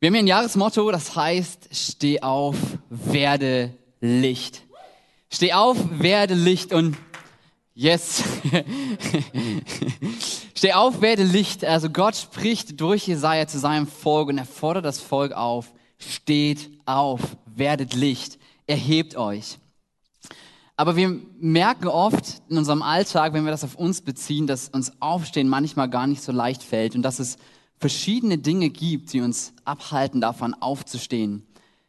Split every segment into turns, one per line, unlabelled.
Wir haben hier ein Jahresmotto, das heißt, steh auf, werde Licht. Steh auf, werde Licht und yes. steh auf, werde Licht. Also Gott spricht durch Jesaja zu seinem Volk und er fordert das Volk auf. Steht auf, werdet Licht, erhebt euch. Aber wir merken oft in unserem Alltag, wenn wir das auf uns beziehen, dass uns Aufstehen manchmal gar nicht so leicht fällt und dass es verschiedene Dinge gibt, die uns abhalten davon aufzustehen,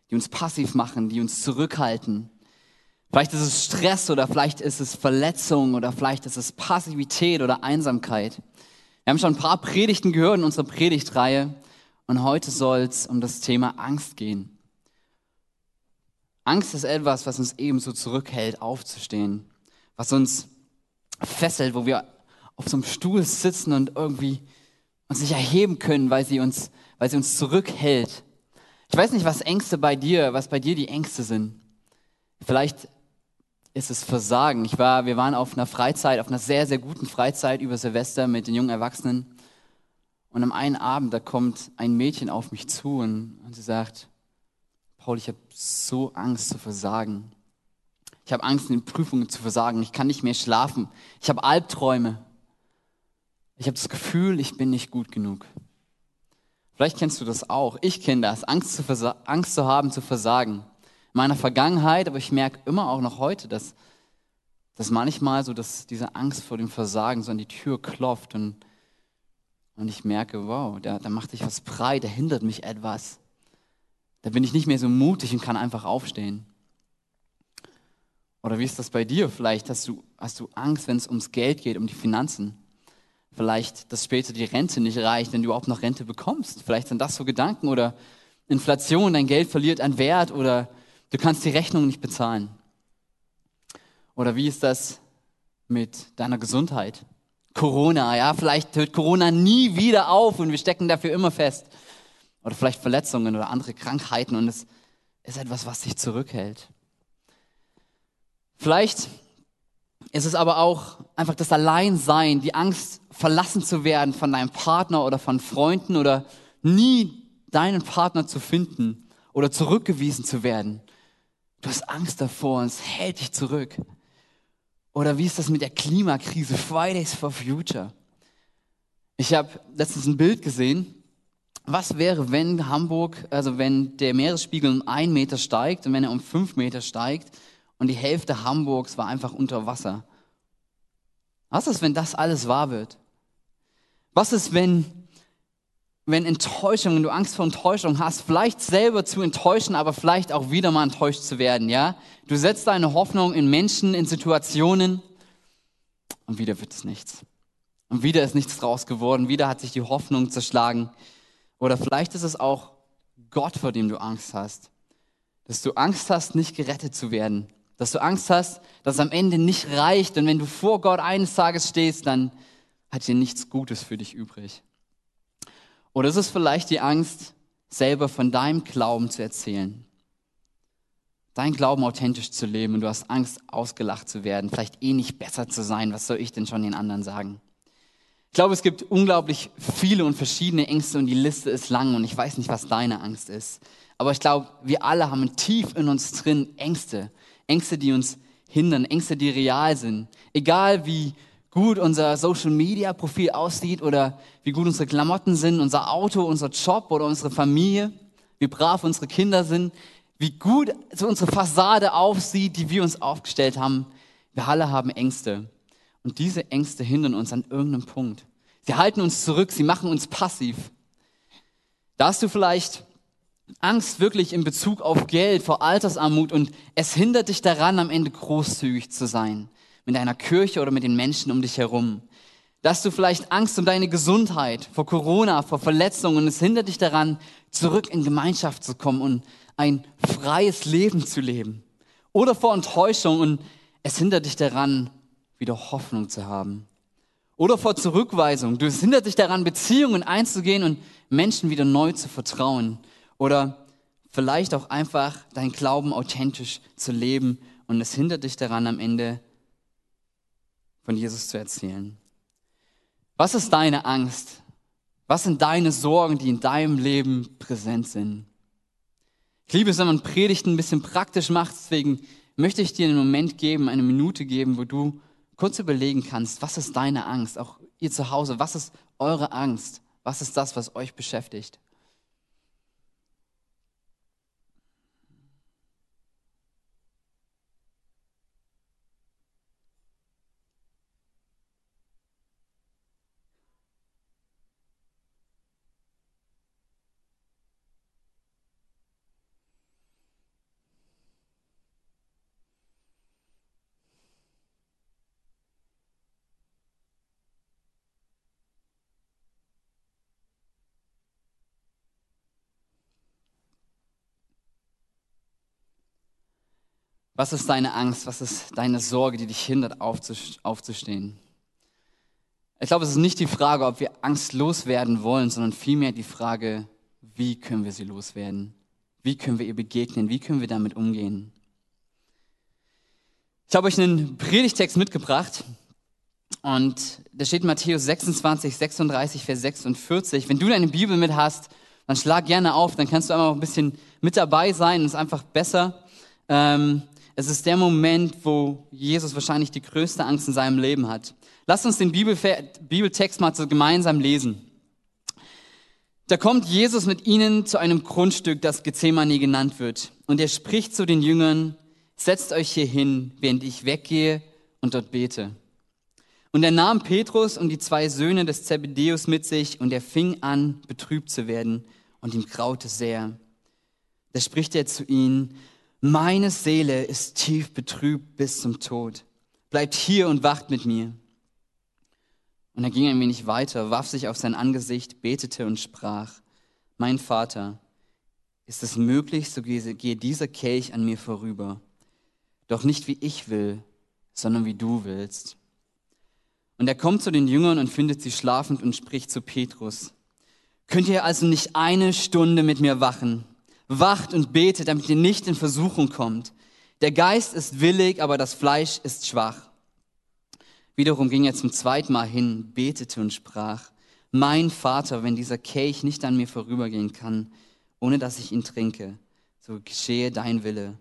die uns passiv machen, die uns zurückhalten. Vielleicht ist es Stress oder vielleicht ist es Verletzung oder vielleicht ist es Passivität oder Einsamkeit. Wir haben schon ein paar Predigten gehört in unserer Predigtreihe und heute soll es um das Thema Angst gehen. Angst ist etwas, was uns ebenso zurückhält, aufzustehen, was uns fesselt, wo wir auf so einem Stuhl sitzen und irgendwie uns nicht erheben können, weil sie uns, weil sie uns zurückhält. Ich weiß nicht, was Ängste bei dir, was bei dir die Ängste sind. Vielleicht ist es Versagen. Ich war, wir waren auf einer Freizeit, auf einer sehr, sehr guten Freizeit über Silvester mit den jungen Erwachsenen. Und am einen Abend, da kommt ein Mädchen auf mich zu und, und sie sagt, Paul, ich habe so Angst zu versagen. Ich habe Angst, in den Prüfungen zu versagen. Ich kann nicht mehr schlafen. Ich habe Albträume. Ich habe das Gefühl, ich bin nicht gut genug. Vielleicht kennst du das auch. Ich kenne das, Angst zu, Angst zu haben, zu versagen. In meiner Vergangenheit, aber ich merke immer auch noch heute, dass, dass manchmal so, dass diese Angst vor dem Versagen so an die Tür klopft und, und ich merke, wow, da, da macht sich was breit, da hindert mich etwas. Da bin ich nicht mehr so mutig und kann einfach aufstehen. Oder wie ist das bei dir? Vielleicht hast du, hast du Angst, wenn es ums Geld geht, um die Finanzen. Vielleicht, dass später die Rente nicht reicht, wenn du überhaupt noch Rente bekommst. Vielleicht sind das so Gedanken oder Inflation, dein Geld verliert an Wert oder du kannst die Rechnung nicht bezahlen. Oder wie ist das mit deiner Gesundheit? Corona, ja, vielleicht hört Corona nie wieder auf und wir stecken dafür immer fest oder vielleicht Verletzungen oder andere Krankheiten und es ist etwas, was dich zurückhält. Vielleicht ist es aber auch einfach das Alleinsein, die Angst, verlassen zu werden von deinem Partner oder von Freunden oder nie deinen Partner zu finden oder zurückgewiesen zu werden. Du hast Angst davor und es hält dich zurück. Oder wie ist das mit der Klimakrise? Fridays for Future. Ich habe letztens ein Bild gesehen was wäre, wenn Hamburg, also wenn der Meeresspiegel um einen Meter steigt und wenn er um fünf Meter steigt und die Hälfte Hamburgs war einfach unter Wasser? Was ist, wenn das alles wahr wird? Was ist, wenn, wenn Enttäuschung, wenn du Angst vor Enttäuschung hast, vielleicht selber zu enttäuschen, aber vielleicht auch wieder mal enttäuscht zu werden, ja? Du setzt deine Hoffnung in Menschen, in Situationen und wieder wird es nichts. Und wieder ist nichts draus geworden, wieder hat sich die Hoffnung zerschlagen. Oder vielleicht ist es auch Gott, vor dem du Angst hast. Dass du Angst hast, nicht gerettet zu werden. Dass du Angst hast, dass es am Ende nicht reicht. Und wenn du vor Gott eines Tages stehst, dann hat dir nichts Gutes für dich übrig. Oder ist es vielleicht die Angst, selber von deinem Glauben zu erzählen? Dein Glauben authentisch zu leben und du hast Angst, ausgelacht zu werden, vielleicht eh nicht besser zu sein. Was soll ich denn schon den anderen sagen? Ich glaube, es gibt unglaublich viele und verschiedene Ängste und die Liste ist lang und ich weiß nicht, was deine Angst ist. Aber ich glaube, wir alle haben tief in uns drin Ängste. Ängste, die uns hindern, Ängste, die real sind. Egal wie gut unser Social Media Profil aussieht oder wie gut unsere Klamotten sind, unser Auto, unser Job oder unsere Familie, wie brav unsere Kinder sind, wie gut so unsere Fassade aussieht, die wir uns aufgestellt haben. Wir alle haben Ängste. Und diese Ängste hindern uns an irgendeinem Punkt. Sie halten uns zurück, sie machen uns passiv. Da hast du vielleicht Angst wirklich in Bezug auf Geld, vor Altersarmut und es hindert dich daran, am Ende großzügig zu sein. Mit deiner Kirche oder mit den Menschen um dich herum. Da hast du vielleicht Angst um deine Gesundheit, vor Corona, vor Verletzungen und es hindert dich daran, zurück in Gemeinschaft zu kommen und ein freies Leben zu leben. Oder vor Enttäuschung und es hindert dich daran, wieder Hoffnung zu haben. Oder vor Zurückweisung. Du hindert dich daran, Beziehungen einzugehen und Menschen wieder neu zu vertrauen. Oder vielleicht auch einfach dein Glauben authentisch zu leben und es hindert dich daran, am Ende von Jesus zu erzählen. Was ist deine Angst? Was sind deine Sorgen, die in deinem Leben präsent sind? Ich liebe es, wenn man Predigten ein bisschen praktisch macht, deswegen möchte ich dir einen Moment geben, eine Minute geben, wo du kurz überlegen kannst, was ist deine Angst? Auch ihr zu Hause, was ist eure Angst? Was ist das, was euch beschäftigt? Was ist deine Angst? Was ist deine Sorge, die dich hindert, aufzustehen? Ich glaube, es ist nicht die Frage, ob wir Angst loswerden wollen, sondern vielmehr die Frage, wie können wir sie loswerden? Wie können wir ihr begegnen? Wie können wir damit umgehen? Ich habe euch einen Predigtext mitgebracht und da steht Matthäus 26, 36, Vers 46. Wenn du deine Bibel mit hast, dann schlag gerne auf, dann kannst du einmal ein bisschen mit dabei sein, das ist einfach besser. Ähm, es ist der Moment, wo Jesus wahrscheinlich die größte Angst in seinem Leben hat. Lasst uns den Bibeltext mal gemeinsam lesen. Da kommt Jesus mit ihnen zu einem Grundstück, das Gethsemane genannt wird. Und er spricht zu den Jüngern, setzt euch hier hin, während ich weggehe und dort bete. Und er nahm Petrus und die zwei Söhne des Zebedeus mit sich und er fing an, betrübt zu werden und ihm graute sehr. Da spricht er zu ihnen, meine Seele ist tief betrübt bis zum Tod. Bleibt hier und wacht mit mir. Und er ging ein wenig weiter, warf sich auf sein Angesicht, betete und sprach, mein Vater, ist es möglich, so gehe dieser Kelch an mir vorüber. Doch nicht wie ich will, sondern wie du willst. Und er kommt zu den Jüngern und findet sie schlafend und spricht zu Petrus, könnt ihr also nicht eine Stunde mit mir wachen? Wacht und betet, damit ihr nicht in Versuchung kommt. Der Geist ist willig, aber das Fleisch ist schwach. Wiederum ging er zum zweiten Mal hin, betete und sprach, mein Vater, wenn dieser Kelch nicht an mir vorübergehen kann, ohne dass ich ihn trinke, so geschehe dein Wille.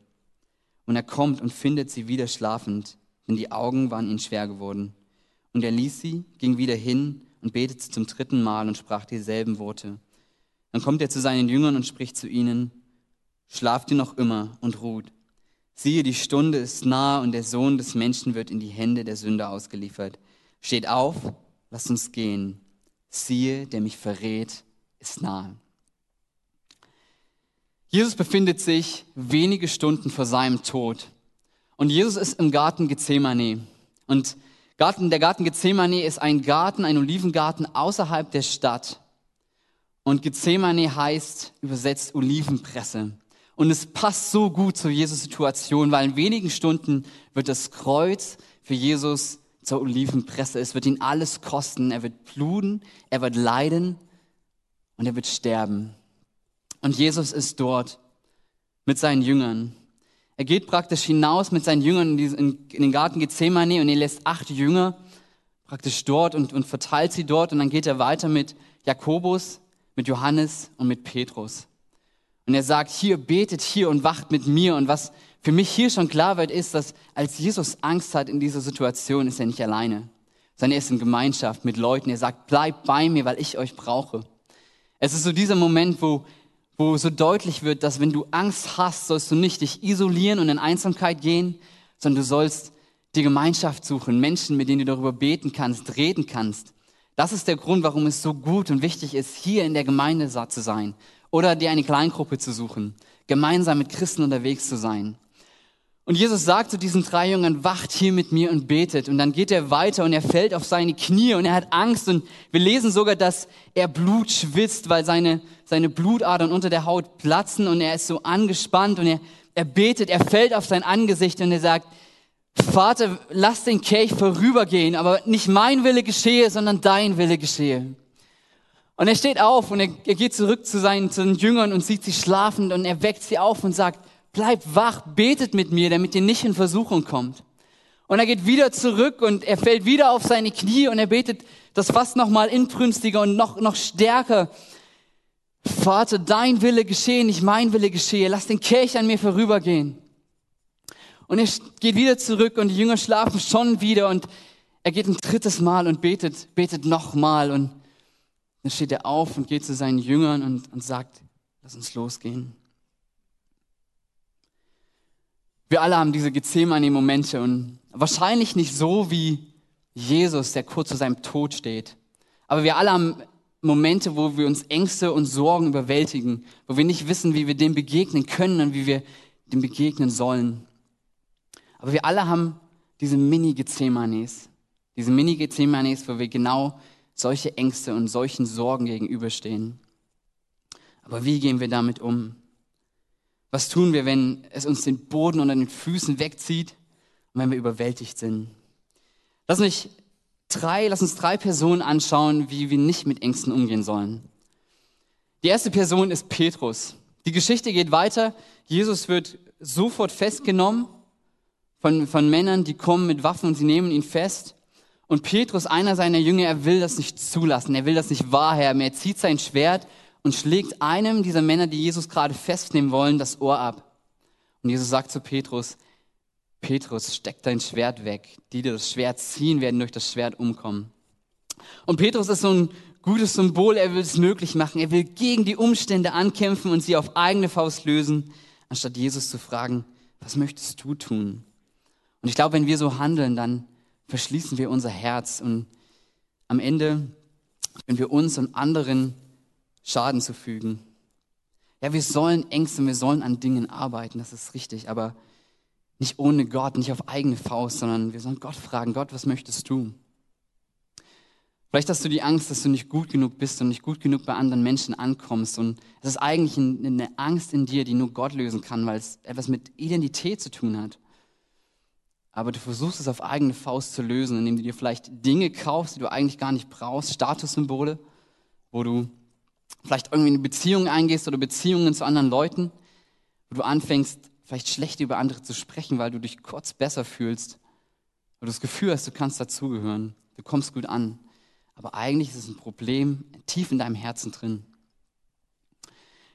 Und er kommt und findet sie wieder schlafend, denn die Augen waren ihnen schwer geworden. Und er ließ sie, ging wieder hin und betete zum dritten Mal und sprach dieselben Worte. Dann kommt er zu seinen Jüngern und spricht zu ihnen, schlaft ihr noch immer und ruht. Siehe, die Stunde ist nah und der Sohn des Menschen wird in die Hände der Sünder ausgeliefert. Steht auf, lasst uns gehen. Siehe, der mich verrät, ist nahe. Jesus befindet sich wenige Stunden vor seinem Tod. Und Jesus ist im Garten Gethsemane. Und Garten, der Garten Gethsemane ist ein Garten, ein Olivengarten außerhalb der Stadt. Und Gethsemane heißt übersetzt Olivenpresse. Und es passt so gut zu Jesus Situation, weil in wenigen Stunden wird das Kreuz für Jesus zur Olivenpresse. Es wird ihn alles kosten. Er wird bluten, er wird leiden und er wird sterben. Und Jesus ist dort mit seinen Jüngern. Er geht praktisch hinaus mit seinen Jüngern in den Garten Gethsemane und er lässt acht Jünger praktisch dort und, und verteilt sie dort. Und dann geht er weiter mit Jakobus, mit Johannes und mit Petrus. Und er sagt, hier betet hier und wacht mit mir. Und was für mich hier schon klar wird, ist, dass als Jesus Angst hat in dieser Situation, ist er nicht alleine, sondern er ist in Gemeinschaft mit Leuten. Er sagt, bleibt bei mir, weil ich euch brauche. Es ist so dieser Moment, wo, wo so deutlich wird, dass wenn du Angst hast, sollst du nicht dich isolieren und in Einsamkeit gehen, sondern du sollst die Gemeinschaft suchen, Menschen, mit denen du darüber beten kannst, reden kannst. Das ist der Grund, warum es so gut und wichtig ist, hier in der Gemeinde zu sein oder dir eine Kleingruppe zu suchen, gemeinsam mit Christen unterwegs zu sein. Und Jesus sagt zu diesen drei Jüngern, wacht hier mit mir und betet. Und dann geht er weiter und er fällt auf seine Knie und er hat Angst. Und wir lesen sogar, dass er Blut schwitzt, weil seine, seine Blutadern unter der Haut platzen und er ist so angespannt und er, er betet, er fällt auf sein Angesicht und er sagt, Vater, lass den Kelch vorübergehen, aber nicht mein Wille geschehe, sondern dein Wille geschehe. Und er steht auf und er, er geht zurück zu seinen, zu seinen Jüngern und sieht sie schlafend und er weckt sie auf und sagt, bleibt wach, betet mit mir, damit ihr nicht in Versuchung kommt. Und er geht wieder zurück und er fällt wieder auf seine Knie und er betet das fast noch mal inbrünstiger und noch, noch stärker. Vater, dein Wille geschehe, nicht mein Wille geschehe. Lass den Kelch an mir vorübergehen. Und er geht wieder zurück und die Jünger schlafen schon wieder und er geht ein drittes Mal und betet, betet nochmal und dann steht er auf und geht zu seinen Jüngern und, und sagt, lass uns losgehen. Wir alle haben diese Gethsemane-Momente und wahrscheinlich nicht so wie Jesus, der kurz vor seinem Tod steht. Aber wir alle haben Momente, wo wir uns Ängste und Sorgen überwältigen, wo wir nicht wissen, wie wir dem begegnen können und wie wir dem begegnen sollen. Aber wir alle haben diese Mini-Gethsemanes, diese Mini-Gethsemanes, wo wir genau solche Ängste und solchen Sorgen gegenüberstehen. Aber wie gehen wir damit um? Was tun wir, wenn es uns den Boden unter den Füßen wegzieht und wenn wir überwältigt sind? Lass mich drei, lass uns drei Personen anschauen, wie wir nicht mit Ängsten umgehen sollen. Die erste Person ist Petrus. Die Geschichte geht weiter. Jesus wird sofort festgenommen von, von Männern, die kommen mit Waffen und sie nehmen ihn fest. Und Petrus, einer seiner Jünger, er will das nicht zulassen. Er will das nicht wahrhaben. Er zieht sein Schwert und schlägt einem dieser Männer, die Jesus gerade festnehmen wollen, das Ohr ab. Und Jesus sagt zu Petrus, Petrus, steck dein Schwert weg. Die, die das Schwert ziehen, werden durch das Schwert umkommen. Und Petrus ist so ein gutes Symbol. Er will es möglich machen. Er will gegen die Umstände ankämpfen und sie auf eigene Faust lösen, anstatt Jesus zu fragen, was möchtest du tun? Und ich glaube, wenn wir so handeln, dann verschließen wir unser Herz und am Ende können wir uns und anderen Schaden zufügen. Ja, wir sollen Ängste, wir sollen an Dingen arbeiten, das ist richtig, aber nicht ohne Gott, nicht auf eigene Faust, sondern wir sollen Gott fragen, Gott, was möchtest du? Vielleicht hast du die Angst, dass du nicht gut genug bist und nicht gut genug bei anderen Menschen ankommst. Und es ist eigentlich eine Angst in dir, die nur Gott lösen kann, weil es etwas mit Identität zu tun hat. Aber du versuchst es auf eigene Faust zu lösen, indem du dir vielleicht Dinge kaufst, die du eigentlich gar nicht brauchst, Statussymbole, wo du vielleicht irgendwie eine Beziehung eingehst oder Beziehungen zu anderen Leuten, wo du anfängst, vielleicht schlecht über andere zu sprechen, weil du dich kurz besser fühlst, weil du das Gefühl hast, du kannst dazugehören, du kommst gut an. Aber eigentlich ist es ein Problem tief in deinem Herzen drin.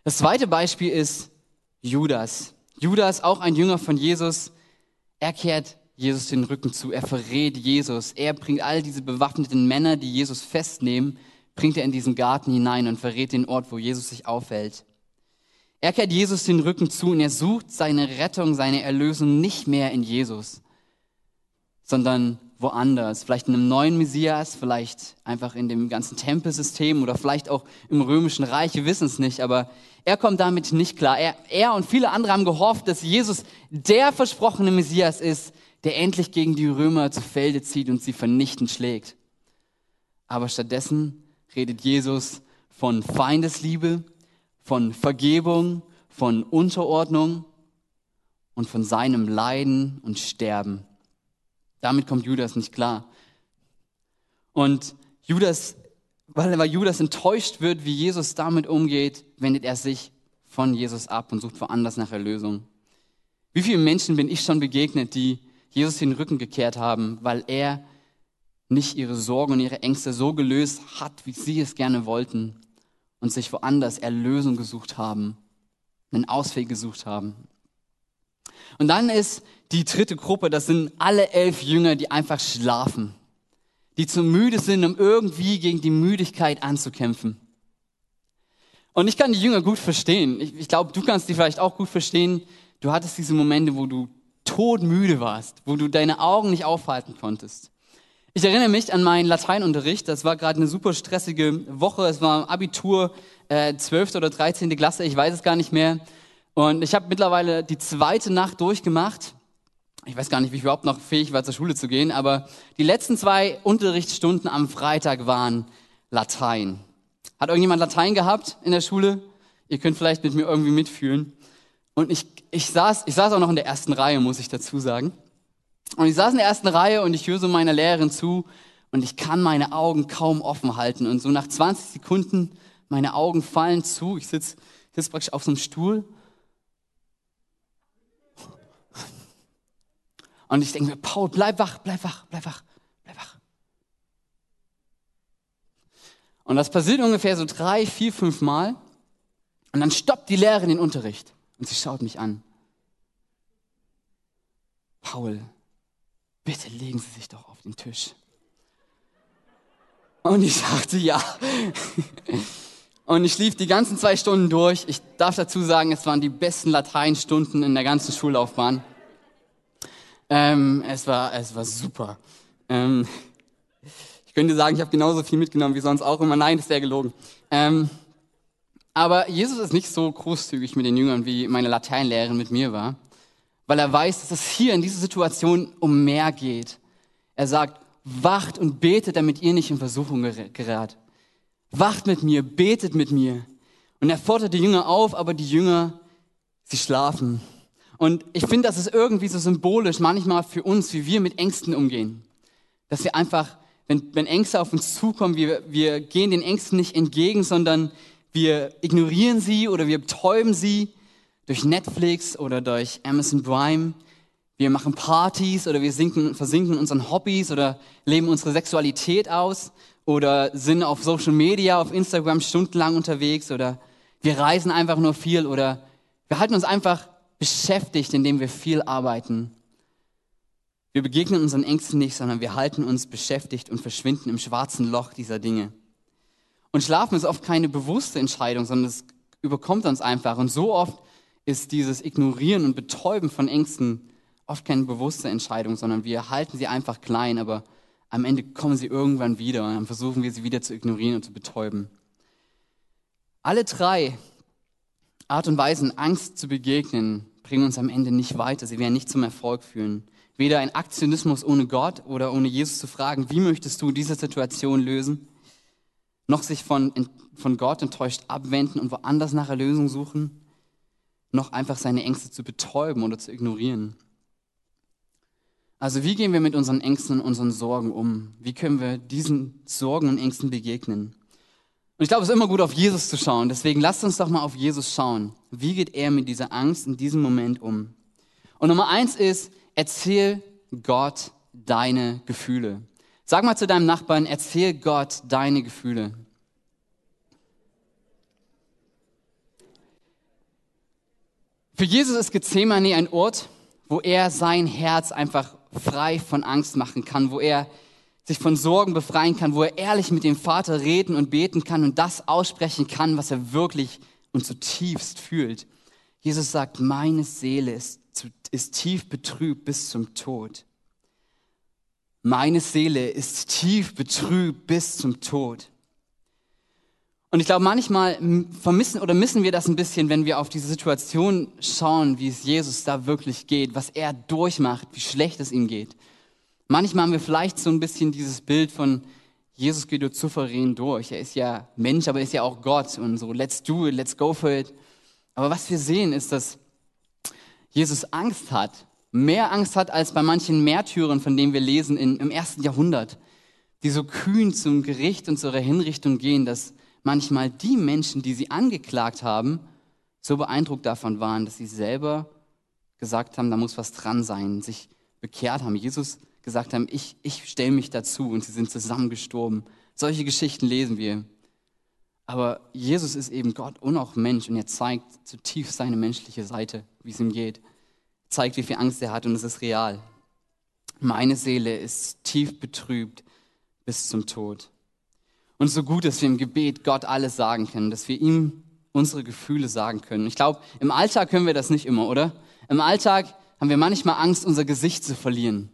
Das zweite Beispiel ist Judas. Judas, auch ein Jünger von Jesus, er kehrt Jesus den Rücken zu, er verrät Jesus, er bringt all diese bewaffneten Männer, die Jesus festnehmen, bringt er in diesen Garten hinein und verrät den Ort, wo Jesus sich aufhält. Er kehrt Jesus den Rücken zu und er sucht seine Rettung, seine Erlösung nicht mehr in Jesus, sondern woanders. Vielleicht in einem neuen Messias, vielleicht einfach in dem ganzen Tempelsystem oder vielleicht auch im römischen Reich. Wir wissen es nicht, aber er kommt damit nicht klar. Er, er und viele andere haben gehofft, dass Jesus der versprochene Messias ist, der endlich gegen die Römer zu Felde zieht und sie vernichtend schlägt. Aber stattdessen redet Jesus von Feindesliebe, von Vergebung, von Unterordnung und von seinem Leiden und Sterben. Damit kommt Judas nicht klar. Und Judas, weil, weil Judas enttäuscht wird, wie Jesus damit umgeht, wendet er sich von Jesus ab und sucht woanders nach Erlösung. Wie viele Menschen bin ich schon begegnet, die Jesus den Rücken gekehrt haben, weil er nicht ihre Sorgen und ihre Ängste so gelöst hat, wie sie es gerne wollten und sich woanders Erlösung gesucht haben, einen Ausweg gesucht haben. Und dann ist die dritte Gruppe, das sind alle elf Jünger, die einfach schlafen, die zu müde sind, um irgendwie gegen die Müdigkeit anzukämpfen. Und ich kann die Jünger gut verstehen. Ich, ich glaube, du kannst die vielleicht auch gut verstehen. Du hattest diese Momente, wo du todmüde warst, wo du deine Augen nicht aufhalten konntest. Ich erinnere mich an meinen Lateinunterricht. Das war gerade eine super stressige Woche. Es war Abitur, äh, 12. oder 13. Klasse, ich weiß es gar nicht mehr. Und ich habe mittlerweile die zweite Nacht durchgemacht. Ich weiß gar nicht, wie ich überhaupt noch fähig war, zur Schule zu gehen, aber die letzten zwei Unterrichtsstunden am Freitag waren Latein. Hat irgendjemand Latein gehabt in der Schule? Ihr könnt vielleicht mit mir irgendwie mitfühlen. Und ich, ich, saß, ich saß auch noch in der ersten Reihe, muss ich dazu sagen. Und ich saß in der ersten Reihe und ich höre so meiner Lehrerin zu und ich kann meine Augen kaum offen halten. Und so nach 20 Sekunden, meine Augen fallen zu. Ich sitze sitz praktisch auf so einem Stuhl. Und ich denke mir, Paul, bleib wach, bleib wach, bleib wach, bleib wach. Und das passiert ungefähr so drei, vier, fünf Mal. Und dann stoppt die Lehrerin den Unterricht und sie schaut mich an. Paul, bitte legen Sie sich doch auf den Tisch. Und ich sagte ja. Und ich lief die ganzen zwei Stunden durch. Ich darf dazu sagen, es waren die besten Lateinstunden in der ganzen Schullaufbahn. Ähm, es, war, es war super. Ähm, ich könnte sagen, ich habe genauso viel mitgenommen wie sonst auch immer. Nein, das wäre gelogen. Ähm, aber Jesus ist nicht so großzügig mit den Jüngern, wie meine Lateinlehrerin mit mir war, weil er weiß, dass es hier in dieser Situation um mehr geht. Er sagt, wacht und betet, damit ihr nicht in Versuchung gerät. Wacht mit mir, betet mit mir. Und er fordert die Jünger auf, aber die Jünger, sie schlafen. Und ich finde, das ist irgendwie so symbolisch manchmal für uns, wie wir mit Ängsten umgehen. Dass wir einfach, wenn, wenn Ängste auf uns zukommen, wir, wir gehen den Ängsten nicht entgegen, sondern wir ignorieren sie oder wir betäuben sie durch Netflix oder durch Amazon Prime. Wir machen Partys oder wir sinken, versinken in unseren Hobbys oder leben unsere Sexualität aus oder sind auf Social Media, auf Instagram stundenlang unterwegs oder wir reisen einfach nur viel oder wir halten uns einfach beschäftigt, indem wir viel arbeiten. Wir begegnen unseren Ängsten nicht, sondern wir halten uns beschäftigt und verschwinden im schwarzen Loch dieser Dinge. Und Schlafen ist oft keine bewusste Entscheidung, sondern es überkommt uns einfach. Und so oft ist dieses Ignorieren und Betäuben von Ängsten oft keine bewusste Entscheidung, sondern wir halten sie einfach klein, aber am Ende kommen sie irgendwann wieder und dann versuchen wir sie wieder zu ignorieren und zu betäuben. Alle drei Art und Weisen, Angst zu begegnen, bringen uns am Ende nicht weiter. Sie werden nicht zum Erfolg führen. Weder ein Aktionismus ohne Gott oder ohne Jesus zu fragen, wie möchtest du diese Situation lösen, noch sich von, von Gott enttäuscht abwenden und woanders nach Erlösung suchen, noch einfach seine Ängste zu betäuben oder zu ignorieren. Also wie gehen wir mit unseren Ängsten und unseren Sorgen um? Wie können wir diesen Sorgen und Ängsten begegnen? Und ich glaube, es ist immer gut, auf Jesus zu schauen. Deswegen lasst uns doch mal auf Jesus schauen. Wie geht er mit dieser Angst in diesem Moment um? Und Nummer eins ist, erzähl Gott deine Gefühle. Sag mal zu deinem Nachbarn, erzähl Gott deine Gefühle. Für Jesus ist Gethsemane ein Ort, wo er sein Herz einfach frei von Angst machen kann, wo er sich von Sorgen befreien kann, wo er ehrlich mit dem Vater reden und beten kann und das aussprechen kann, was er wirklich und zutiefst fühlt. Jesus sagt, meine Seele ist, ist tief betrübt bis zum Tod. Meine Seele ist tief betrübt bis zum Tod. Und ich glaube, manchmal vermissen oder missen wir das ein bisschen, wenn wir auf diese Situation schauen, wie es Jesus da wirklich geht, was er durchmacht, wie schlecht es ihm geht. Manchmal haben wir vielleicht so ein bisschen dieses Bild von Jesus geht durch souverän durch. Er ist ja Mensch, aber er ist ja auch Gott und so, let's do it, let's go for it. Aber was wir sehen, ist, dass Jesus Angst hat mehr Angst hat als bei manchen Märtyrern, von denen wir lesen in, im ersten Jahrhundert, die so kühn zum Gericht und zur Hinrichtung gehen, dass manchmal die Menschen, die sie angeklagt haben, so beeindruckt davon waren, dass sie selber gesagt haben, da muss was dran sein, sich bekehrt haben, Jesus gesagt haben, ich, ich stelle mich dazu und sie sind zusammen gestorben. Solche Geschichten lesen wir. Aber Jesus ist eben Gott und auch Mensch und er zeigt zutiefst seine menschliche Seite, wie es ihm geht zeigt, wie viel Angst er hat und es ist real. Meine Seele ist tief betrübt bis zum Tod. Und so gut, dass wir im Gebet Gott alles sagen können, dass wir ihm unsere Gefühle sagen können. Ich glaube, im Alltag können wir das nicht immer, oder? Im Alltag haben wir manchmal Angst, unser Gesicht zu verlieren.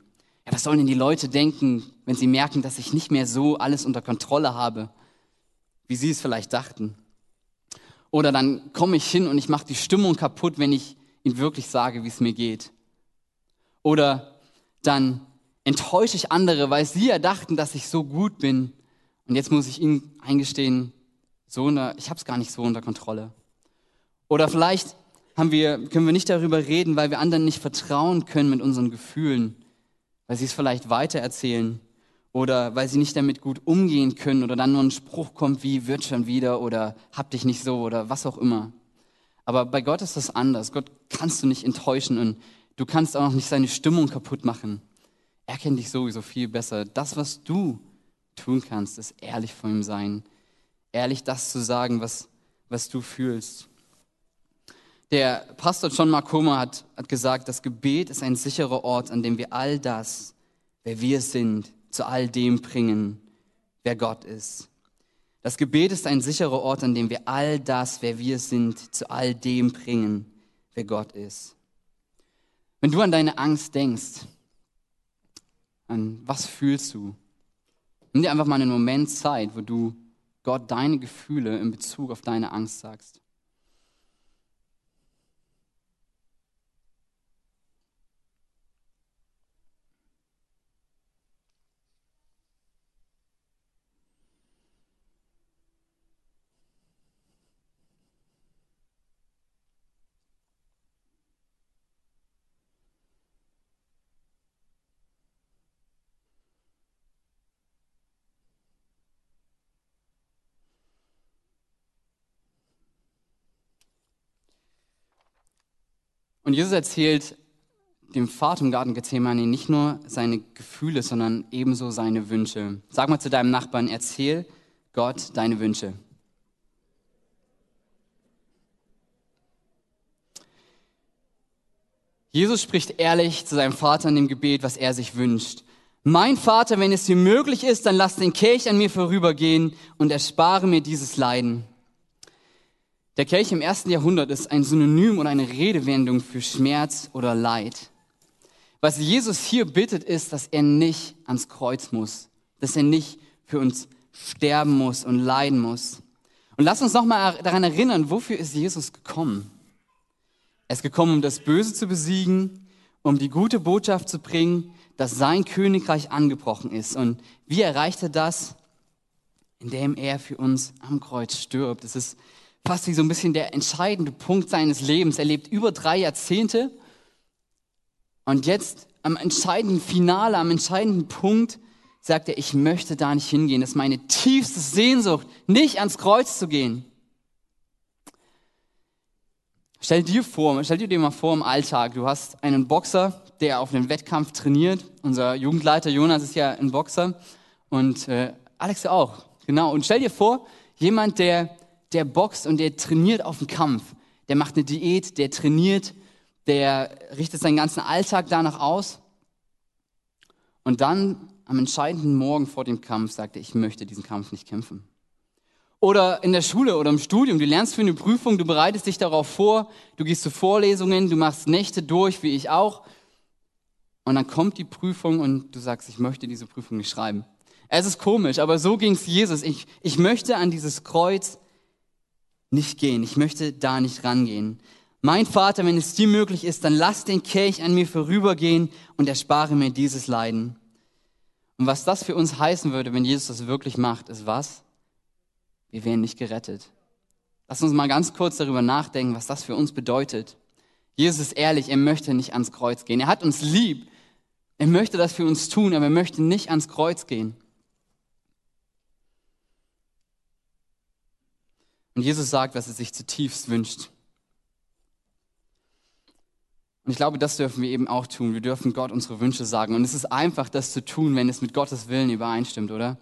Ja, was sollen denn die Leute denken, wenn sie merken, dass ich nicht mehr so alles unter Kontrolle habe, wie sie es vielleicht dachten? Oder dann komme ich hin und ich mache die Stimmung kaputt, wenn ich ihm wirklich sage, wie es mir geht. Oder dann enttäusche ich andere, weil sie ja dachten, dass ich so gut bin. Und jetzt muss ich ihnen eingestehen, so unter, ich habe es gar nicht so unter Kontrolle. Oder vielleicht haben wir, können wir nicht darüber reden, weil wir anderen nicht vertrauen können mit unseren Gefühlen, weil sie es vielleicht weitererzählen oder weil sie nicht damit gut umgehen können oder dann nur ein Spruch kommt wie wird schon wieder oder hab dich nicht so oder was auch immer. Aber bei Gott ist das anders. Gott kannst du nicht enttäuschen und du kannst auch nicht seine Stimmung kaputt machen. Er kennt dich sowieso viel besser. Das, was du tun kannst, ist ehrlich vor ihm sein, ehrlich das zu sagen, was, was du fühlst. Der Pastor John Markoma hat, hat gesagt, das Gebet ist ein sicherer Ort, an dem wir all das, wer wir sind, zu all dem bringen, wer Gott ist. Das Gebet ist ein sicherer Ort, an dem wir all das, wer wir sind, zu all dem bringen, wer Gott ist. Wenn du an deine Angst denkst, an was fühlst du? Nimm dir einfach mal einen Moment Zeit, wo du Gott deine Gefühle in Bezug auf deine Angst sagst. Und Jesus erzählt dem Vater im Garten Gethsemane nicht nur seine Gefühle, sondern ebenso seine Wünsche. Sag mal zu deinem Nachbarn, erzähl Gott deine Wünsche. Jesus spricht ehrlich zu seinem Vater in dem Gebet, was er sich wünscht. Mein Vater, wenn es dir möglich ist, dann lass den Kelch an mir vorübergehen und erspare mir dieses Leiden. Der Kelch im ersten Jahrhundert ist ein Synonym oder eine Redewendung für Schmerz oder Leid. Was Jesus hier bittet, ist, dass er nicht ans Kreuz muss, dass er nicht für uns sterben muss und leiden muss. Und lass uns nochmal daran erinnern, wofür ist Jesus gekommen? Er ist gekommen, um das Böse zu besiegen, um die gute Botschaft zu bringen, dass sein Königreich angebrochen ist. Und wie erreicht er das? Indem er für uns am Kreuz stirbt. Es ist fast wie so ein bisschen der entscheidende Punkt seines Lebens. Er lebt über drei Jahrzehnte und jetzt am entscheidenden Finale, am entscheidenden Punkt sagt er, ich möchte da nicht hingehen. Das ist meine tiefste Sehnsucht, nicht ans Kreuz zu gehen. Stell dir vor, stell dir mal vor im Alltag, du hast einen Boxer, der auf einen Wettkampf trainiert. Unser Jugendleiter Jonas ist ja ein Boxer und äh, Alex auch, genau. Und stell dir vor, jemand, der der boxt und der trainiert auf den Kampf. Der macht eine Diät, der trainiert, der richtet seinen ganzen Alltag danach aus. Und dann am entscheidenden Morgen vor dem Kampf sagt er, ich möchte diesen Kampf nicht kämpfen. Oder in der Schule oder im Studium, du lernst für eine Prüfung, du bereitest dich darauf vor, du gehst zu Vorlesungen, du machst Nächte durch, wie ich auch. Und dann kommt die Prüfung und du sagst, ich möchte diese Prüfung nicht schreiben. Es ist komisch, aber so ging es Jesus. Ich, ich möchte an dieses Kreuz nicht gehen. Ich möchte da nicht rangehen. Mein Vater, wenn es dir möglich ist, dann lass den Kelch an mir vorübergehen und erspare mir dieses Leiden. Und was das für uns heißen würde, wenn Jesus das wirklich macht, ist was? Wir wären nicht gerettet. Lass uns mal ganz kurz darüber nachdenken, was das für uns bedeutet. Jesus ist ehrlich, er möchte nicht ans Kreuz gehen. Er hat uns lieb. Er möchte das für uns tun, aber er möchte nicht ans Kreuz gehen. Und Jesus sagt, was er sich zutiefst wünscht. Und ich glaube, das dürfen wir eben auch tun. Wir dürfen Gott unsere Wünsche sagen. Und es ist einfach, das zu tun, wenn es mit Gottes Willen übereinstimmt, oder?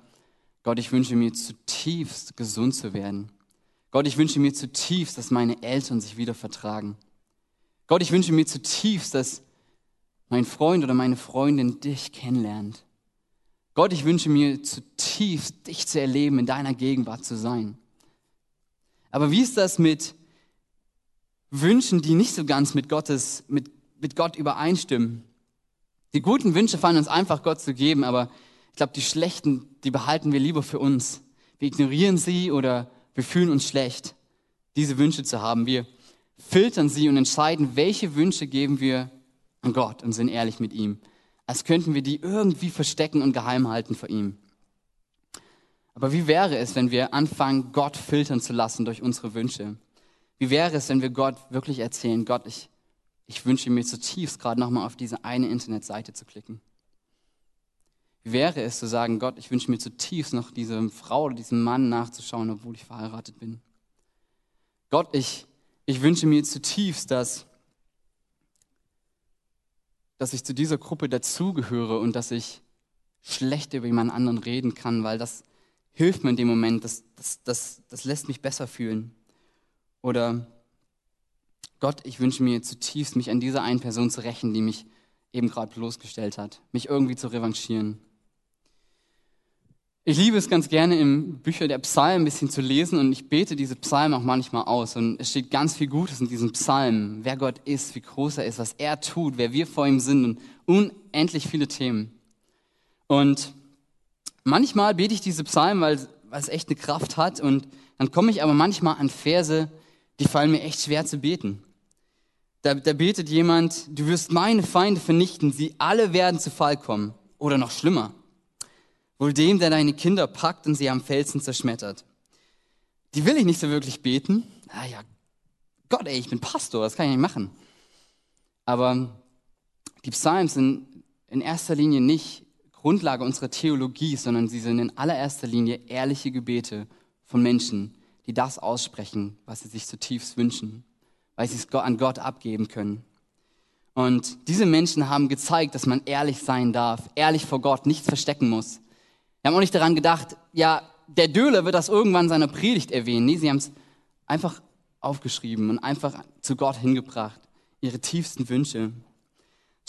Gott, ich wünsche mir zutiefst gesund zu werden. Gott, ich wünsche mir zutiefst, dass meine Eltern sich wieder vertragen. Gott, ich wünsche mir zutiefst, dass mein Freund oder meine Freundin dich kennenlernt. Gott, ich wünsche mir zutiefst, dich zu erleben, in deiner Gegenwart zu sein. Aber wie ist das mit Wünschen, die nicht so ganz mit Gottes, mit, mit Gott übereinstimmen? Die guten Wünsche fallen uns einfach Gott zu geben, aber ich glaube, die schlechten, die behalten wir lieber für uns. Wir ignorieren sie oder wir fühlen uns schlecht, diese Wünsche zu haben. Wir filtern sie und entscheiden, welche Wünsche geben wir an Gott und sind ehrlich mit ihm. Als könnten wir die irgendwie verstecken und geheim halten vor ihm. Aber wie wäre es, wenn wir anfangen, Gott filtern zu lassen durch unsere Wünsche? Wie wäre es, wenn wir Gott wirklich erzählen, Gott, ich, ich wünsche mir zutiefst gerade nochmal auf diese eine Internetseite zu klicken? Wie wäre es zu sagen, Gott, ich wünsche mir zutiefst noch diese Frau oder diesen Mann nachzuschauen, obwohl ich verheiratet bin? Gott, ich, ich wünsche mir zutiefst, dass, dass ich zu dieser Gruppe dazugehöre und dass ich schlecht über jemand anderen reden kann, weil das hilft mir in dem Moment, das, das, das, das lässt mich besser fühlen. Oder Gott, ich wünsche mir zutiefst, mich an dieser einen Person zu rächen, die mich eben gerade bloßgestellt hat, mich irgendwie zu revanchieren. Ich liebe es ganz gerne im Bücher der Psalmen ein bisschen zu lesen und ich bete diese Psalmen auch manchmal aus und es steht ganz viel Gutes in diesen Psalmen, wer Gott ist, wie groß er ist, was er tut, wer wir vor ihm sind und unendlich viele Themen. Und manchmal bete ich diese Psalmen, weil, weil es echt eine Kraft hat und dann komme ich aber manchmal an Verse, die fallen mir echt schwer zu beten. Da, da betet jemand, du wirst meine Feinde vernichten, sie alle werden zu Fall kommen. Oder noch schlimmer, wohl dem, der deine Kinder packt und sie am Felsen zerschmettert. Die will ich nicht so wirklich beten. Ah ja, Gott, ey, ich bin Pastor, das kann ich nicht machen. Aber die Psalmen sind in erster Linie nicht Grundlage unserer Theologie, sondern sie sind in allererster Linie ehrliche Gebete von Menschen, die das aussprechen, was sie sich zutiefst wünschen, weil sie es an Gott abgeben können. Und diese Menschen haben gezeigt, dass man ehrlich sein darf, ehrlich vor Gott, nichts verstecken muss. Wir haben auch nicht daran gedacht, ja, der Döler wird das irgendwann in seiner Predigt erwähnen. Nee, sie haben es einfach aufgeschrieben und einfach zu Gott hingebracht. Ihre tiefsten Wünsche.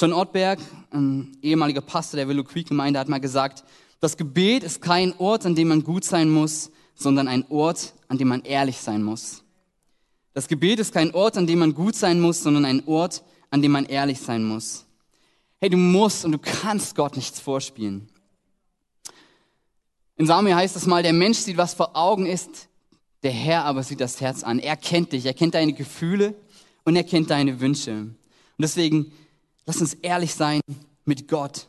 John Ottberg, ein ehemaliger Pastor der Willow Creek Gemeinde, hat mal gesagt, das Gebet ist kein Ort, an dem man gut sein muss, sondern ein Ort, an dem man ehrlich sein muss. Das Gebet ist kein Ort, an dem man gut sein muss, sondern ein Ort, an dem man ehrlich sein muss. Hey, du musst und du kannst Gott nichts vorspielen. In Samuel heißt es mal, der Mensch sieht, was vor Augen ist, der Herr aber sieht das Herz an. Er kennt dich, er kennt deine Gefühle und er kennt deine Wünsche. Und deswegen, lass uns ehrlich sein mit Gott.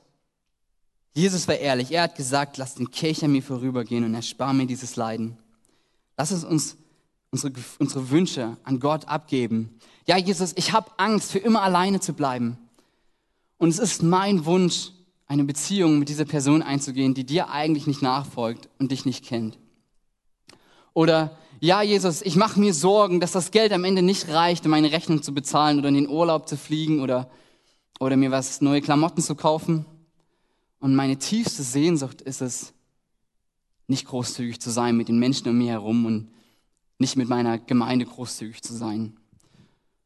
Jesus war ehrlich. Er hat gesagt, lass den Kelch an mir vorübergehen und erspar mir dieses Leiden. Lass uns, uns unsere, unsere Wünsche an Gott abgeben. Ja, Jesus, ich habe Angst, für immer alleine zu bleiben. Und es ist mein Wunsch, eine Beziehung mit dieser Person einzugehen, die dir eigentlich nicht nachfolgt und dich nicht kennt. Oder, ja, Jesus, ich mache mir Sorgen, dass das Geld am Ende nicht reicht, um meine Rechnung zu bezahlen oder in den Urlaub zu fliegen oder, oder mir was neue Klamotten zu kaufen. Und meine tiefste Sehnsucht ist es, nicht großzügig zu sein mit den Menschen um mir herum und nicht mit meiner Gemeinde großzügig zu sein.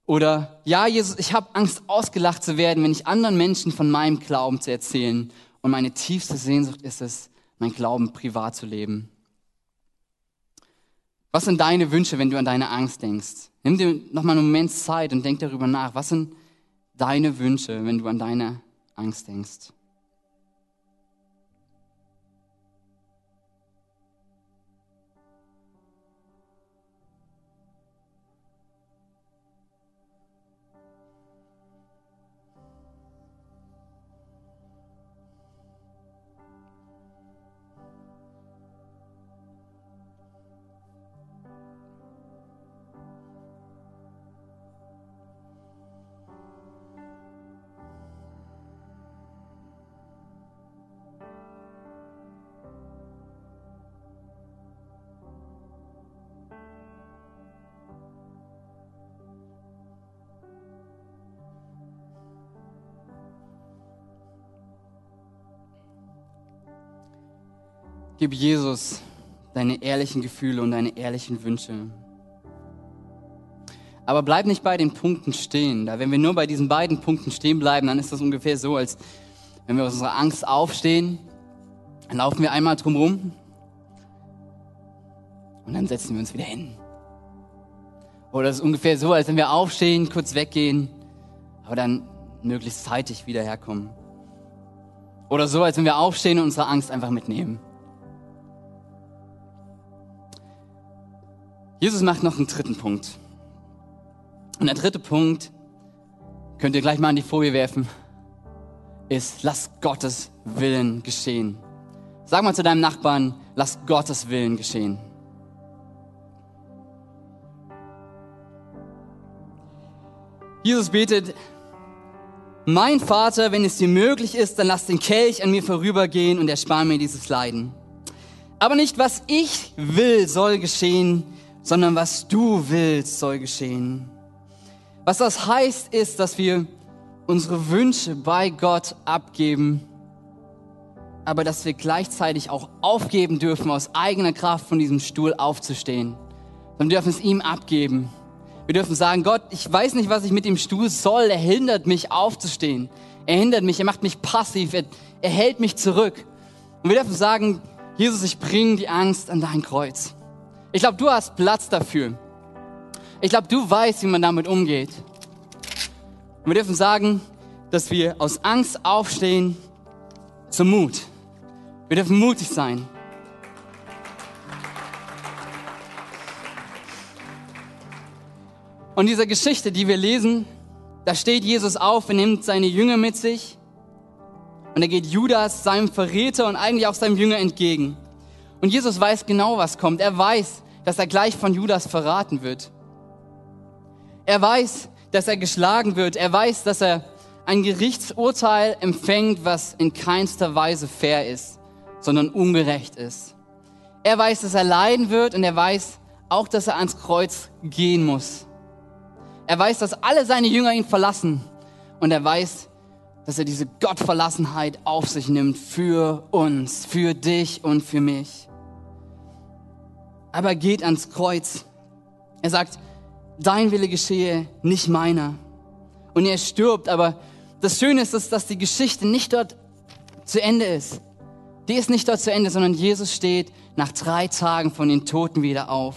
Oder, ja, Jesus, ich habe Angst, ausgelacht zu werden, wenn ich anderen Menschen von meinem Glauben zu erzählen. Und meine tiefste Sehnsucht ist es, mein Glauben privat zu leben. Was sind deine Wünsche, wenn du an deine Angst denkst? Nimm dir nochmal einen Moment Zeit und denk darüber nach. Was sind deine Wünsche, wenn du an deine Angst denkst? Gib Jesus deine ehrlichen Gefühle und deine ehrlichen Wünsche. Aber bleib nicht bei den Punkten stehen. Da wenn wir nur bei diesen beiden Punkten stehen bleiben, dann ist das ungefähr so, als wenn wir aus unserer Angst aufstehen, dann laufen wir einmal drumherum und dann setzen wir uns wieder hin. Oder es ist ungefähr so, als wenn wir aufstehen, kurz weggehen, aber dann möglichst zeitig wieder herkommen. Oder so, als wenn wir aufstehen und unsere Angst einfach mitnehmen. Jesus macht noch einen dritten Punkt. Und der dritte Punkt, könnt ihr gleich mal an die Folie werfen, ist, lass Gottes Willen geschehen. Sag mal zu deinem Nachbarn, lass Gottes Willen geschehen. Jesus betet, mein Vater, wenn es dir möglich ist, dann lass den Kelch an mir vorübergehen und erspar mir dieses Leiden. Aber nicht was ich will soll geschehen, sondern was du willst, soll geschehen. Was das heißt, ist, dass wir unsere Wünsche bei Gott abgeben aber dass wir gleichzeitig auch aufgeben dürfen, aus eigener Kraft von diesem Stuhl aufzustehen. Wir dürfen es ihm abgeben. Wir dürfen sagen, Gott, ich weiß nicht, was ich mit dem Stuhl soll. Er hindert mich aufzustehen. Er hindert mich, er macht mich passiv, er, er hält mich zurück. Und wir dürfen sagen, Jesus, ich bringe die Angst an dein Kreuz. Ich glaube, du hast Platz dafür. Ich glaube, du weißt, wie man damit umgeht. Und wir dürfen sagen, dass wir aus Angst aufstehen zum Mut. Wir dürfen mutig sein. Und dieser Geschichte, die wir lesen, da steht Jesus auf, er nimmt seine Jünger mit sich und er geht Judas, seinem Verräter und eigentlich auch seinem Jünger entgegen. Und Jesus weiß genau, was kommt. Er weiß, dass er gleich von Judas verraten wird. Er weiß, dass er geschlagen wird. Er weiß, dass er ein Gerichtsurteil empfängt, was in keinster Weise fair ist, sondern ungerecht ist. Er weiß, dass er leiden wird und er weiß auch, dass er ans Kreuz gehen muss. Er weiß, dass alle seine Jünger ihn verlassen und er weiß, dass er diese Gottverlassenheit auf sich nimmt für uns, für dich und für mich. Aber er geht ans Kreuz. Er sagt, dein Wille geschehe, nicht meiner. Und er stirbt, aber das Schöne ist, dass die Geschichte nicht dort zu Ende ist. Die ist nicht dort zu Ende, sondern Jesus steht nach drei Tagen von den Toten wieder auf.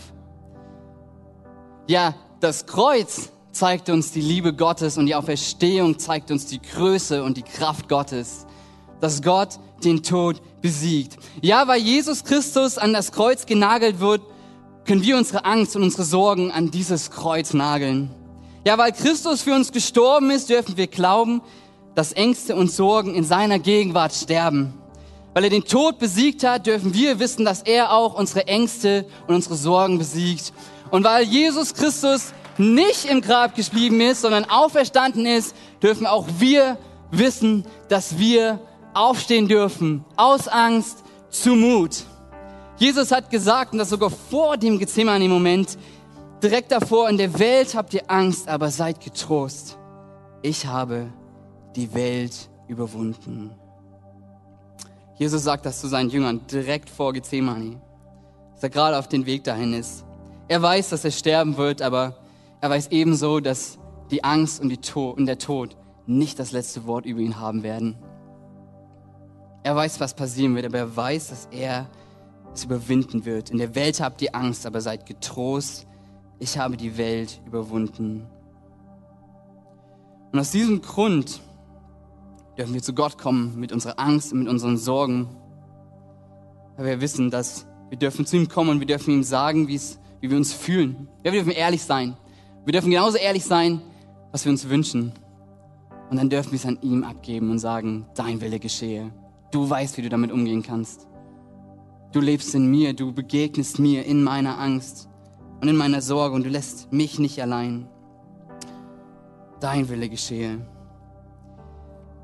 Ja, das Kreuz zeigt uns die Liebe Gottes und die Auferstehung zeigt uns die Größe und die Kraft Gottes. Dass Gott den Tod besiegt. Ja, weil Jesus Christus an das Kreuz genagelt wird, können wir unsere Angst und unsere Sorgen an dieses Kreuz nageln. Ja, weil Christus für uns gestorben ist, dürfen wir glauben, dass Ängste und Sorgen in seiner Gegenwart sterben. Weil er den Tod besiegt hat, dürfen wir wissen, dass er auch unsere Ängste und unsere Sorgen besiegt. Und weil Jesus Christus nicht im Grab geblieben ist, sondern auferstanden ist, dürfen auch wir wissen, dass wir aufstehen dürfen. Aus Angst zu Mut. Jesus hat gesagt, und das sogar vor dem Gethsemane-Moment, direkt davor, in der Welt habt ihr Angst, aber seid getrost. Ich habe die Welt überwunden. Jesus sagt das zu seinen Jüngern direkt vor Gethsemane, dass er gerade auf den Weg dahin ist. Er weiß, dass er sterben wird, aber er weiß ebenso, dass die Angst und, die und der Tod nicht das letzte Wort über ihn haben werden. Er weiß, was passieren wird, aber er weiß, dass er es überwinden wird. In der Welt habt ihr Angst, aber seid getrost, ich habe die Welt überwunden. Und aus diesem Grund dürfen wir zu Gott kommen mit unserer Angst und mit unseren Sorgen. Weil wir wissen, dass wir dürfen zu ihm kommen und wir dürfen ihm sagen, wie wir uns fühlen. Ja, wir dürfen ehrlich sein. Wir dürfen genauso ehrlich sein, was wir uns wünschen. Und dann dürfen wir es an ihm abgeben und sagen, dein Wille geschehe. Du weißt, wie du damit umgehen kannst. Du lebst in mir, du begegnest mir in meiner Angst und in meiner Sorge und du lässt mich nicht allein. Dein Wille geschehe.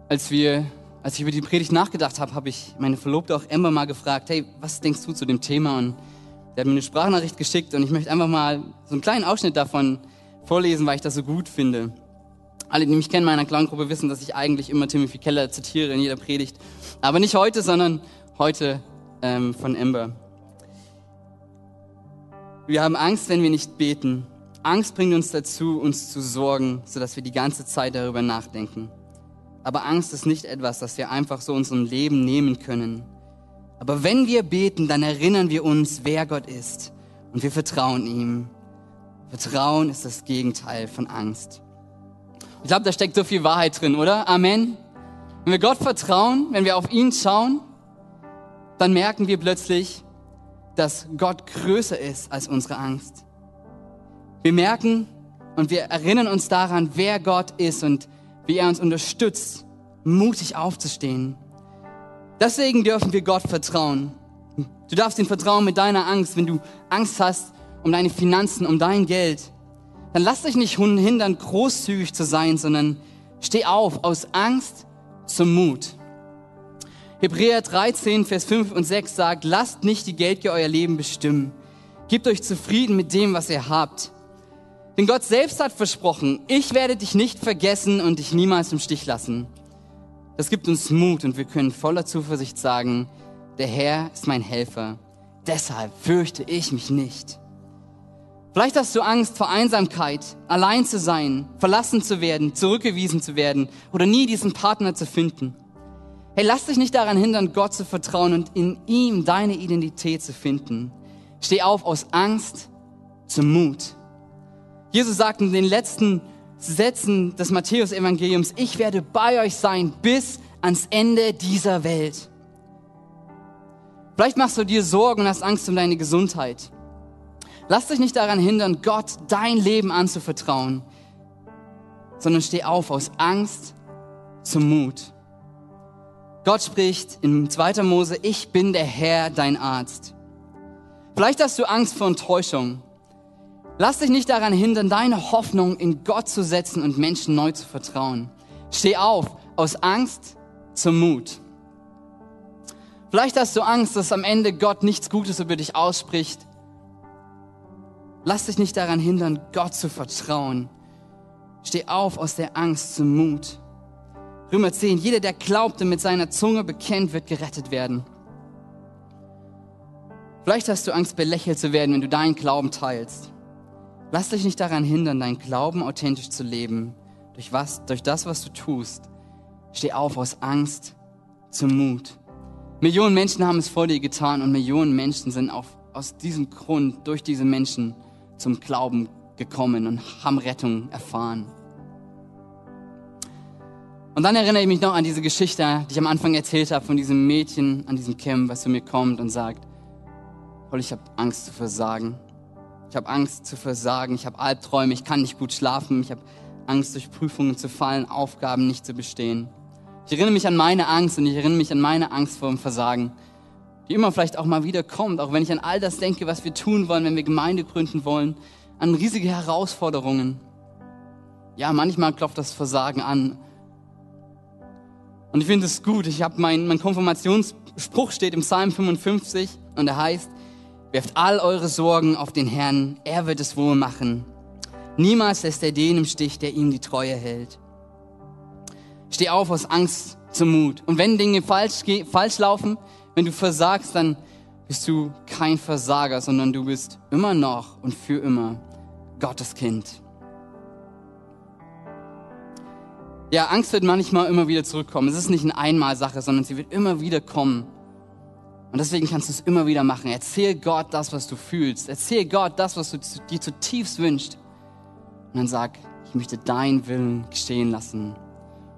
Als wir, als ich über die Predigt nachgedacht habe, habe ich meine Verlobte auch Emma mal gefragt, hey, was denkst du zu dem Thema? Und der hat mir eine Sprachnachricht geschickt und ich möchte einfach mal so einen kleinen Ausschnitt davon vorlesen, weil ich das so gut finde. Alle, die mich kennen, meiner Clown-Gruppe, wissen, dass ich eigentlich immer Timothy Keller zitiere in jeder Predigt. Aber nicht heute, sondern heute ähm, von Ember. Wir haben Angst, wenn wir nicht beten. Angst bringt uns dazu, uns zu sorgen, sodass wir die ganze Zeit darüber nachdenken. Aber Angst ist nicht etwas, das wir einfach so unserem Leben nehmen können. Aber wenn wir beten, dann erinnern wir uns, wer Gott ist und wir vertrauen ihm. Vertrauen ist das Gegenteil von Angst. Ich glaube, da steckt so viel Wahrheit drin, oder? Amen. Wenn wir Gott vertrauen, wenn wir auf ihn schauen, dann merken wir plötzlich, dass Gott größer ist als unsere Angst. Wir merken und wir erinnern uns daran, wer Gott ist und wie er uns unterstützt, mutig aufzustehen. Deswegen dürfen wir Gott vertrauen. Du darfst ihn vertrauen mit deiner Angst. Wenn du Angst hast um deine Finanzen, um dein Geld, dann lass dich nicht hindern, großzügig zu sein, sondern steh auf aus Angst zum Mut. Hebräer 13, Vers 5 und 6 sagt, lasst nicht die Geldgier euer Leben bestimmen. Gebt euch zufrieden mit dem, was ihr habt. Denn Gott selbst hat versprochen, ich werde dich nicht vergessen und dich niemals im Stich lassen. Das gibt uns Mut und wir können voller Zuversicht sagen, der Herr ist mein Helfer. Deshalb fürchte ich mich nicht. Vielleicht hast du Angst vor Einsamkeit, allein zu sein, verlassen zu werden, zurückgewiesen zu werden oder nie diesen Partner zu finden. Hey, lass dich nicht daran hindern, Gott zu vertrauen und in ihm deine Identität zu finden. Steh auf aus Angst zum Mut. Jesus sagt in den letzten Sätzen des Matthäus-Evangeliums, ich werde bei euch sein bis ans Ende dieser Welt. Vielleicht machst du dir Sorgen und hast Angst um deine Gesundheit. Lass dich nicht daran hindern, Gott dein Leben anzuvertrauen, sondern steh auf aus Angst zum Mut. Gott spricht in 2. Mose, ich bin der Herr, dein Arzt. Vielleicht hast du Angst vor Enttäuschung. Lass dich nicht daran hindern, deine Hoffnung in Gott zu setzen und Menschen neu zu vertrauen. Steh auf aus Angst zum Mut. Vielleicht hast du Angst, dass am Ende Gott nichts Gutes über dich ausspricht Lass dich nicht daran hindern, Gott zu vertrauen. Steh auf aus der Angst zum Mut. Römer 10, jeder, der glaubt und mit seiner Zunge bekennt, wird gerettet werden. Vielleicht hast du Angst, belächelt zu werden, wenn du deinen Glauben teilst. Lass dich nicht daran hindern, deinen Glauben authentisch zu leben. Durch was, durch das, was du tust. Steh auf aus Angst zum Mut. Millionen Menschen haben es vor dir getan und Millionen Menschen sind auf, aus diesem Grund, durch diese Menschen, zum Glauben gekommen und haben Rettung erfahren. Und dann erinnere ich mich noch an diese Geschichte, die ich am Anfang erzählt habe, von diesem Mädchen an diesem Camp, was zu mir kommt und sagt, Paul, ich habe Angst zu versagen. Ich habe Angst zu versagen, ich habe Albträume, ich kann nicht gut schlafen, ich habe Angst, durch Prüfungen zu fallen, Aufgaben nicht zu bestehen. Ich erinnere mich an meine Angst und ich erinnere mich an meine Angst vor dem Versagen die immer vielleicht auch mal wieder kommt, auch wenn ich an all das denke, was wir tun wollen, wenn wir Gemeinde gründen wollen, an riesige Herausforderungen. Ja, manchmal klopft das Versagen an. Und ich finde es gut. Ich habe mein, mein Konfirmationsspruch steht im Psalm 55 und er heißt, werft all eure Sorgen auf den Herrn, er wird es wohl machen. Niemals lässt er den im Stich, der ihm die Treue hält. Steh auf aus Angst zum Mut. Und wenn Dinge falsch, falsch laufen, wenn du versagst, dann bist du kein Versager, sondern du bist immer noch und für immer Gottes Kind. Ja, Angst wird manchmal immer wieder zurückkommen. Es ist nicht eine Einmalsache, sondern sie wird immer wieder kommen. Und deswegen kannst du es immer wieder machen. Erzähl Gott das, was du fühlst. Erzähl Gott das, was du dir zutiefst wünschst. Und dann sag, ich möchte deinen Willen geschehen lassen.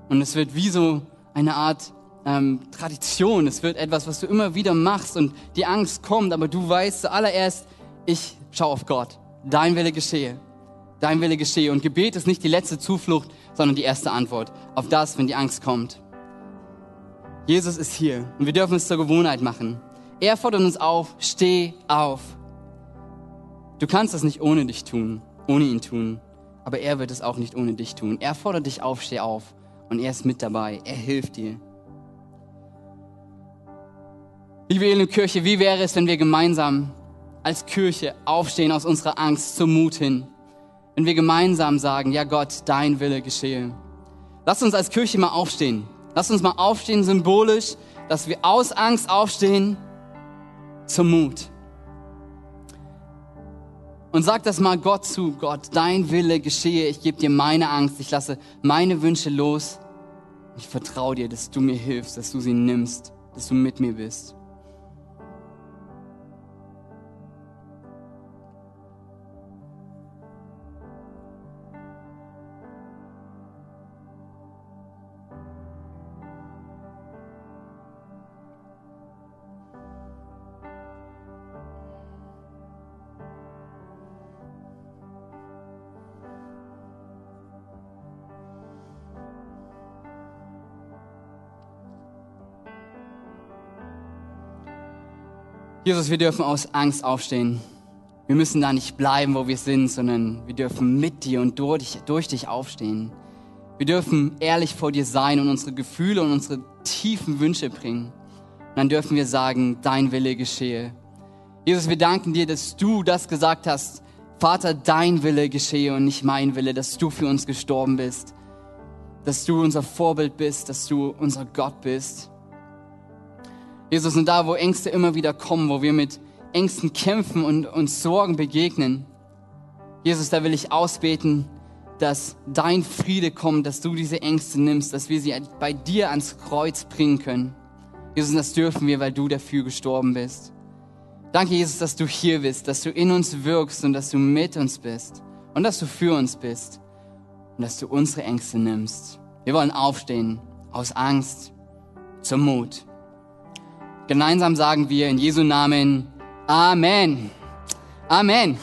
Und es wird wie so eine Art ähm, Tradition, es wird etwas, was du immer wieder machst und die Angst kommt, aber du weißt zuallererst, ich schaue auf Gott. Dein Wille geschehe. Dein Wille geschehe. Und Gebet ist nicht die letzte Zuflucht, sondern die erste Antwort auf das, wenn die Angst kommt. Jesus ist hier und wir dürfen es zur Gewohnheit machen. Er fordert uns auf, steh auf. Du kannst es nicht ohne dich tun, ohne ihn tun, aber er wird es auch nicht ohne dich tun. Er fordert dich auf, steh auf und er ist mit dabei. Er hilft dir. Liebe Elend Kirche, wie wäre es, wenn wir gemeinsam als Kirche aufstehen aus unserer Angst zum Mut hin? Wenn wir gemeinsam sagen, ja Gott, dein Wille geschehe. Lass uns als Kirche mal aufstehen. Lass uns mal aufstehen symbolisch, dass wir aus Angst aufstehen zum Mut. Und sag das mal Gott zu, Gott, dein Wille geschehe, ich gebe dir meine Angst, ich lasse meine Wünsche los. Ich vertraue dir, dass du mir hilfst, dass du sie nimmst, dass du mit mir bist. Jesus, wir dürfen aus Angst aufstehen. Wir müssen da nicht bleiben, wo wir sind, sondern wir dürfen mit dir und durch, durch dich aufstehen. Wir dürfen ehrlich vor dir sein und unsere Gefühle und unsere tiefen Wünsche bringen. Und dann dürfen wir sagen, dein Wille geschehe. Jesus, wir danken dir, dass du das gesagt hast. Vater, dein Wille geschehe und nicht mein Wille, dass du für uns gestorben bist. dass du unser Vorbild bist, dass du unser Gott bist. Jesus, und da, wo Ängste immer wieder kommen, wo wir mit Ängsten kämpfen und uns Sorgen begegnen, Jesus, da will ich ausbeten, dass dein Friede kommt, dass du diese Ängste nimmst, dass wir sie bei dir ans Kreuz bringen können. Jesus, das dürfen wir, weil du dafür gestorben bist. Danke, Jesus, dass du hier bist, dass du in uns wirkst und dass du mit uns bist und dass du für uns bist und dass du unsere Ängste nimmst. Wir wollen aufstehen aus Angst zum Mut. Gemeinsam sagen wir in Jesu Namen Amen. Amen.